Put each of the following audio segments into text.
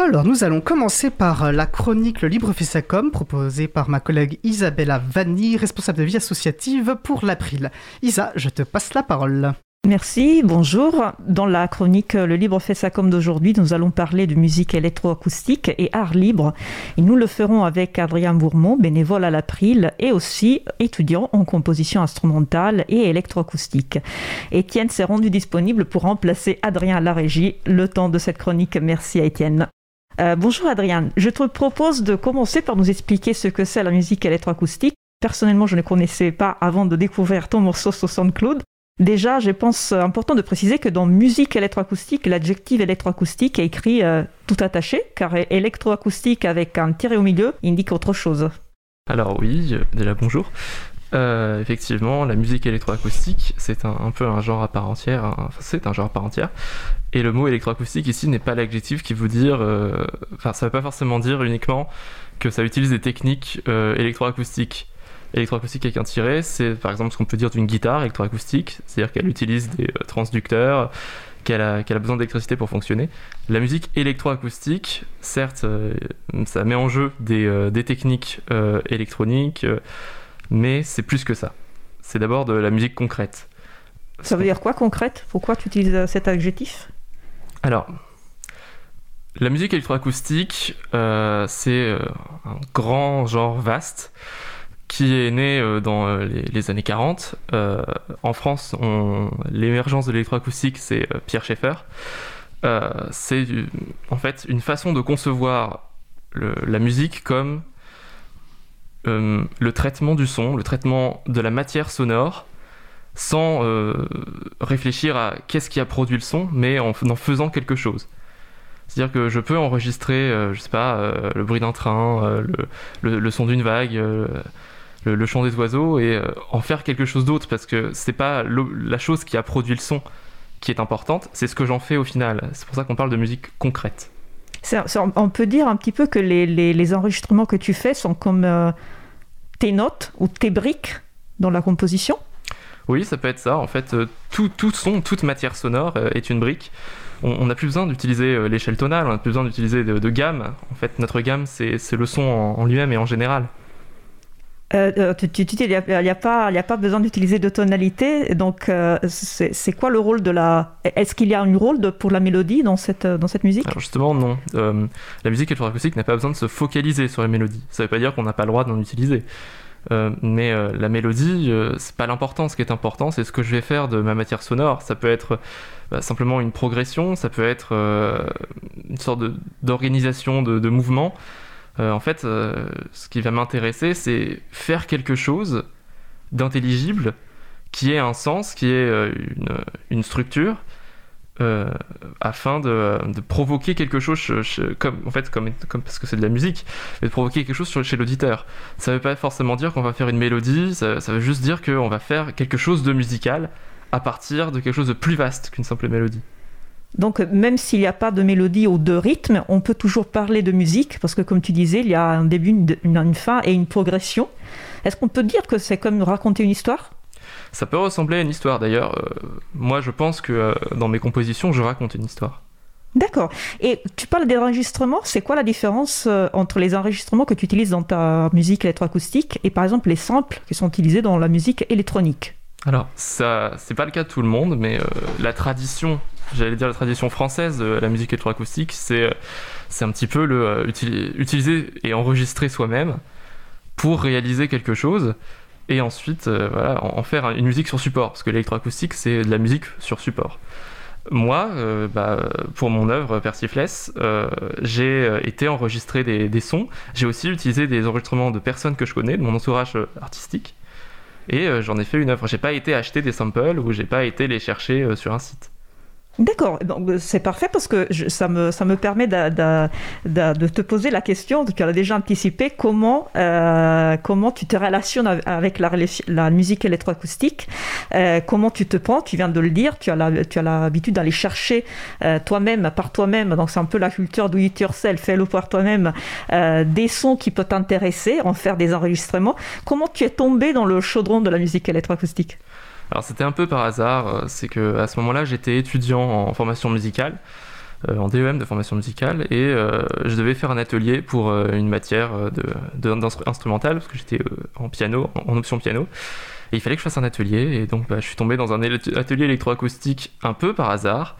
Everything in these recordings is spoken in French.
Alors, nous allons commencer par la chronique Le Libre fait proposée par ma collègue Isabella Vanni, responsable de vie associative pour l'April. Isa, je te passe la parole. Merci, bonjour. Dans la chronique Le Libre fait d'aujourd'hui, nous allons parler de musique électroacoustique et art libre. Et nous le ferons avec Adrien Bourmont, bénévole à l'April et aussi étudiant en composition instrumentale et électroacoustique. Étienne s'est rendu disponible pour remplacer Adrien à la régie le temps de cette chronique. Merci à Étienne. Euh, bonjour Adrien, je te propose de commencer par nous expliquer ce que c'est la musique électroacoustique. Personnellement, je ne connaissais pas avant de découvrir ton morceau sur SoundCloud. Déjà, je pense important de préciser que dans musique électroacoustique, l'adjectif électroacoustique est écrit euh, tout attaché, car électroacoustique avec un tiré au milieu indique autre chose. Alors oui, euh, déjà bonjour. Euh, effectivement, la musique électroacoustique, c'est un, peu un genre à part entière. Enfin, c'est un genre à part entière. Et le mot électroacoustique ici n'est pas l'adjectif qui veut dire. Euh, enfin, ça ne veut pas forcément dire uniquement que ça utilise des techniques euh, électroacoustiques. Électroacoustique avec un tiret, c'est par exemple ce qu'on peut dire d'une guitare électroacoustique, c'est-à-dire qu'elle utilise des transducteurs, qu'elle a, besoin d'électricité pour fonctionner. La musique électroacoustique, certes, ça met en jeu des techniques électroniques mais c'est plus que ça. C'est d'abord de la musique concrète. Ça veut dire quoi concrète? Pourquoi tu utilises euh, cet adjectif? Alors, la musique électroacoustique, euh, c'est euh, un grand genre vaste qui est né dans les, années 40. en France, l'émergence de l'électroacoustique, c'est Pierre Schaeffer. c'est en fait une façon de concevoir la musique comme euh, le traitement du son, le traitement de la matière sonore, sans euh, réfléchir à qu'est-ce qui a produit le son, mais en, en faisant quelque chose. C'est-à-dire que je peux enregistrer, euh, je sais pas, le bruit d'un train, le, son d'une vague, le, chant des oiseaux, et en faire quelque chose d'autre, parce que c'est pas la chose qui a produit le son qui est importante, c'est ce que j'en fais au final. C'est pour ça qu'on parle de musique concrète. on peut dire un petit peu que les enregistrements que tu fais sont comme tes notes ou tes briques dans la composition Oui, ça peut être ça. En fait, euh, tout, son, toute matière sonore euh, est une brique. On n'a plus besoin d'utiliser euh, l'échelle tonale, on n'a plus besoin d'utiliser de, gamme. En fait, notre gamme, c'est le son en, lui-même et en général. Tu, dis il n'y a, pas, besoin d'utiliser de tonalité. Donc, c'est quoi le rôle de la. Est-ce qu'il y a un rôle pour la mélodie dans cette, musique? Alors justement, non. la musique électroacoustique n'a pas besoin de se focaliser sur les mélodies. Ça ne veut pas dire qu'on n'a pas le droit d'en utiliser. Euh, mais euh, la mélodie, euh, c'est pas l'important. Ce qui est important, c'est ce que je vais faire de ma matière sonore. Ça peut être bah, simplement une progression, ça peut être une sorte d'organisation de, mouvement. En fait, ce qui va m'intéresser, c'est faire quelque chose d'intelligible, qui ait un sens, qui ait une, une structure, euh, afin de, provoquer quelque chose, comme, en fait, parce que c'est de la musique, mais de provoquer quelque chose chez l'auditeur. Ça ne veut pas forcément dire qu'on va faire une mélodie, ça, veut juste dire qu'on va faire quelque chose de musical à partir de quelque chose de plus vaste qu'une simple mélodie. Donc même s'il n'y a pas de mélodie ou de rythme, on peut toujours parler de musique, parce que comme tu disais, il y a un début, une, une fin et une progression. Est-ce qu'on peut dire que c'est comme raconter une histoire? Ça peut ressembler à une histoire d'ailleurs. Euh, moi, je pense que euh, dans mes compositions, je raconte une histoire. D'accord. Et tu parles des enregistrements. C'est quoi la différence euh, entre les enregistrements que tu utilises dans ta musique électroacoustique et par exemple les samples qui sont utilisés dans la musique électronique? Alors, ça, c'est pas le cas de tout le monde, mais la tradition, j'allais dire la tradition française de la musique électroacoustique, c'est, c'est un petit peu le utiliser et enregistrer soi-même pour réaliser quelque chose et ensuite euh, voilà, en, faire une musique sur support, parce que l'électroacoustique c'est de la musique sur support. Moi, euh, bah, pour mon œuvre Persifless, euh, j'ai été enregistrer des, des sons. J'ai aussi utilisé des enregistrements de personnes que je connais, de mon entourage artistique, et j'en ai fait une œuvre. J'ai pas été acheter des samples ou j'ai pas été les chercher sur un site. D'accord, donc euh, c'est parfait parce que ça, me, ça me permet de, de, te poser la question, tu as déjà anticipé, comment, euh, comment tu te relationnes avec la, la musique électroacoustique, euh, comment tu te prends, tu viens de le dire, tu as l'habitude d'aller chercher toi-même, par toi-même, donc c'est un peu la culture do it yourself, fais-le par toi-même, des sons qui peuvent t'intéresser, en faire des enregistrements. Comment tu es tombé dans le chaudron de la musique électroacoustique? Alors c'était un peu par hasard, euh, c'est que à ce moment-là j'étais étudiant en formation musicale. en DEM de formation musicale et je devais faire un atelier pour une matière d'instrumental parce que j'étais en piano, en, option piano. Et il fallait que je fasse un atelier et donc bah, je suis tombé dans un atelier électroacoustique un peu par hasard.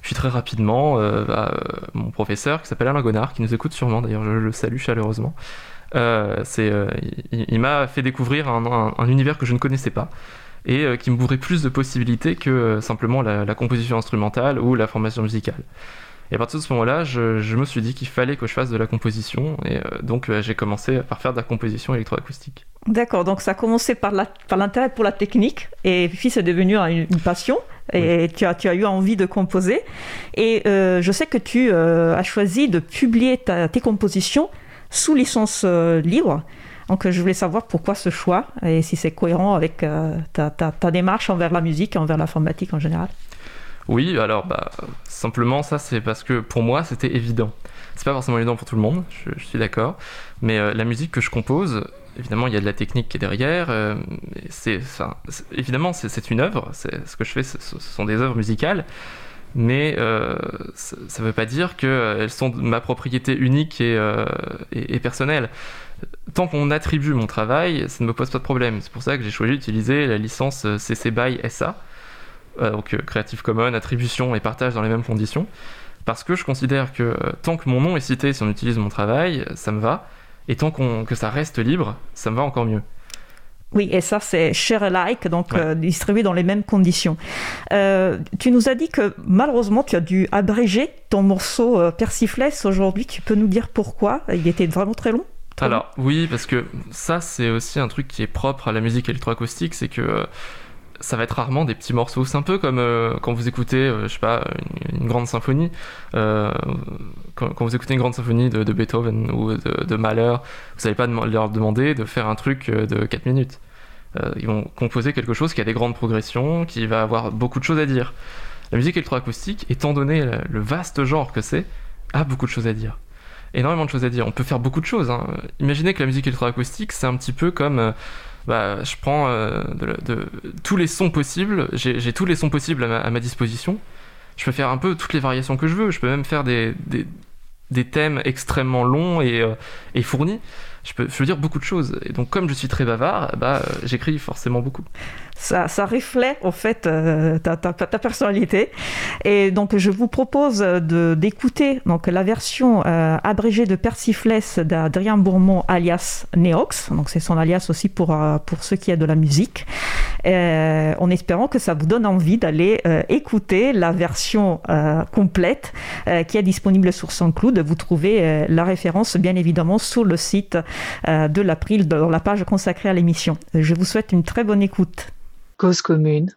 Puis très rapidement, bah, mon professeur qui s'appelle Alain Gonard, qui nous écoute sûrement d'ailleurs, je le salue chaleureusement, il, m'a fait découvrir un, univers que je ne connaissais pas et euh, qui me bourrait plus de possibilités que euh, simplement la, composition instrumentale ou la formation musicale. Et à partir de ce moment-là, je, me suis dit qu'il fallait que je fasse de la composition, et euh, donc j'ai commencé par faire de la composition électroacoustique. D'accord, donc ça a commencé par l'intérêt pour la technique, et puis c'est devenu une, passion, et tu, as, tu, as, eu envie de composer. Et je sais que tu as choisi de publier tes compositions sous licence libre. Donc je voulais savoir pourquoi ce choix et si c'est cohérent avec euh, ta, démarche envers la musique envers l'informatique en général. Oui, alors bah, simplement ça c'est parce que pour moi c'était évident. C'est pas forcément évident pour tout le monde, je, suis d'accord, mais euh, la musique que je compose, évidemment il y a de la technique qui est derrière, euh, évidemment c'est, une œuvre, ce que je fais ce, sont des œuvres musicales, mais ça ne veut pas dire qu'elles sont ma propriété unique et personnelle tant qu'on attribue mon travail, ça ne me pose pas de problème. C'est pour ça que j'ai choisi d'utiliser la licence CC BY SA, euh, donc euh, Creative Commons, attribution et partage dans les mêmes conditions, parce que je considère que euh, tant que mon nom est cité si on utilise mon travail, ça me va, et tant que ça reste libre, ça me va encore mieux. Oui, et ça, c'est share alike, donc distribué dans les mêmes conditions. tu nous as dit que malheureusement, tu as dû abréger ton morceau Persiflesse aujourd'hui. Tu peux nous dire pourquoi? Il était vraiment très long? Alors oui, parce que ça c'est aussi un truc qui est propre à la musique électroacoustique, c'est que euh, ça va être rarement des petits morceaux. C'est un peu comme euh, quand vous écoutez, euh, je sais pas, une, grande symphonie. Quand, vous écoutez une grande symphonie de, Beethoven ou de, Mahler, vous n'allez pas leur demander de faire un truc de 4 minutes. ils vont composer quelque chose qui a des grandes progressions, qui va avoir beaucoup de choses à dire. La musique électroacoustique, étant donné le vaste genre que c'est, a beaucoup de choses à dire énormément de choses à dire. On peut faire beaucoup de choses. Hein. Imaginez que la musique électroacoustique, c'est un petit peu comme. Euh, bah, je prends euh, tous les sons possibles, j'ai tous les sons possibles à ma, disposition. Je peux faire un peu toutes les variations que je veux. Je peux même faire des, des, thèmes extrêmement longs et, euh, et fournis je peux, je dire beaucoup de choses. Et donc, comme je suis très bavard, bah, j'écris forcément beaucoup ça, ça reflète en fait euh, ta, ta, ta, personnalité. Et donc je vous propose d'écouter donc la version euh, abrégée de Persiflesse d'Adrien Bourmont alias Neox. Donc c'est son alias aussi pour, euh, pour ceux qui a de la musique. En espérant que ça vous donne envie d'aller écouter la version complète qui est disponible sur SoundCloud. Vous trouvez la référence bien évidemment sur le site de l'April dans la page consacrée à l'émission. Je vous souhaite une très bonne écoute. Cause commune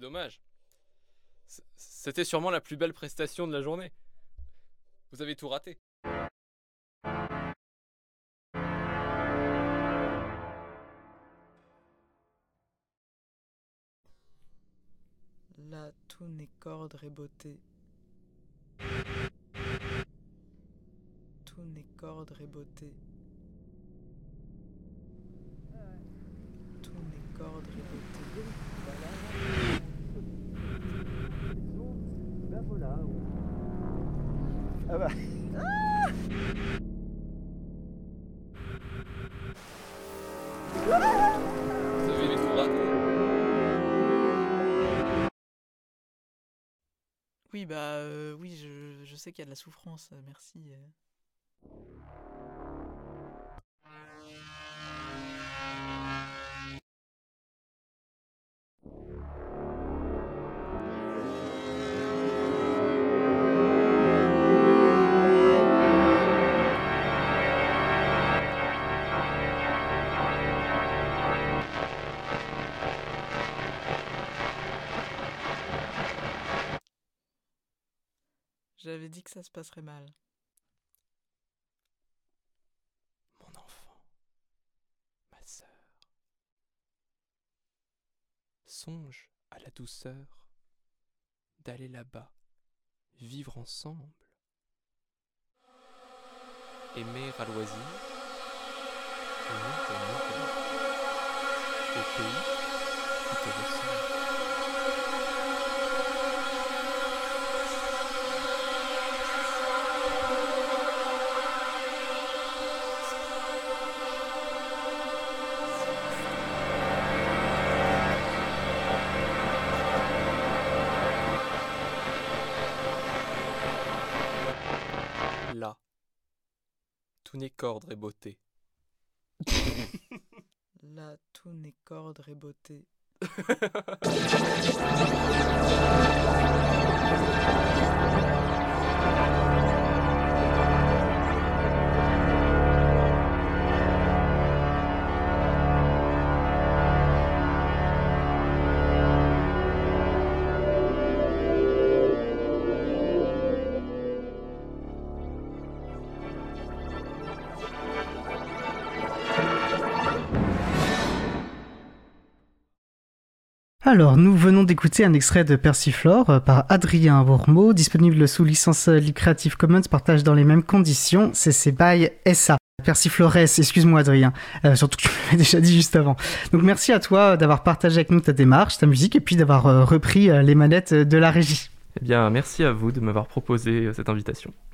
Dommage. C'était sûrement la plus belle prestation de la journée. Vous avez tout raté. Là, tout n'est qu'ordre et beauté. Tout n'est qu'ordre et beauté. Tout n'est qu'ordre et beauté. Ben voilà. Ah bah. Oui, bah euh, oui, je, je sais qu'il y a de la souffrance, euh, merci. Dit que ça se passerait mal. Mon enfant, ma sœur, songe à la douceur d'aller là-bas, vivre ensemble, aimer à loisir, aimer pays, au pays qui te ressemble. Tout n'est qu'ordre et beauté. Là, tout n'est qu'ordre et beauté. Alors, nous venons d'écouter un extrait de Persiflore euh, par Adrien Bourmeau, disponible sous licence euh, Creative Commons, partage dans les mêmes conditions, CC BY SA. Persiflores, excuse-moi Adrien, euh, surtout que tu l'avais déjà dit juste avant. Donc merci à toi d'avoir partagé avec nous ta démarche, ta musique, et puis d'avoir repris les manettes de la régie. Eh bien, merci à vous de m'avoir proposé cette invitation.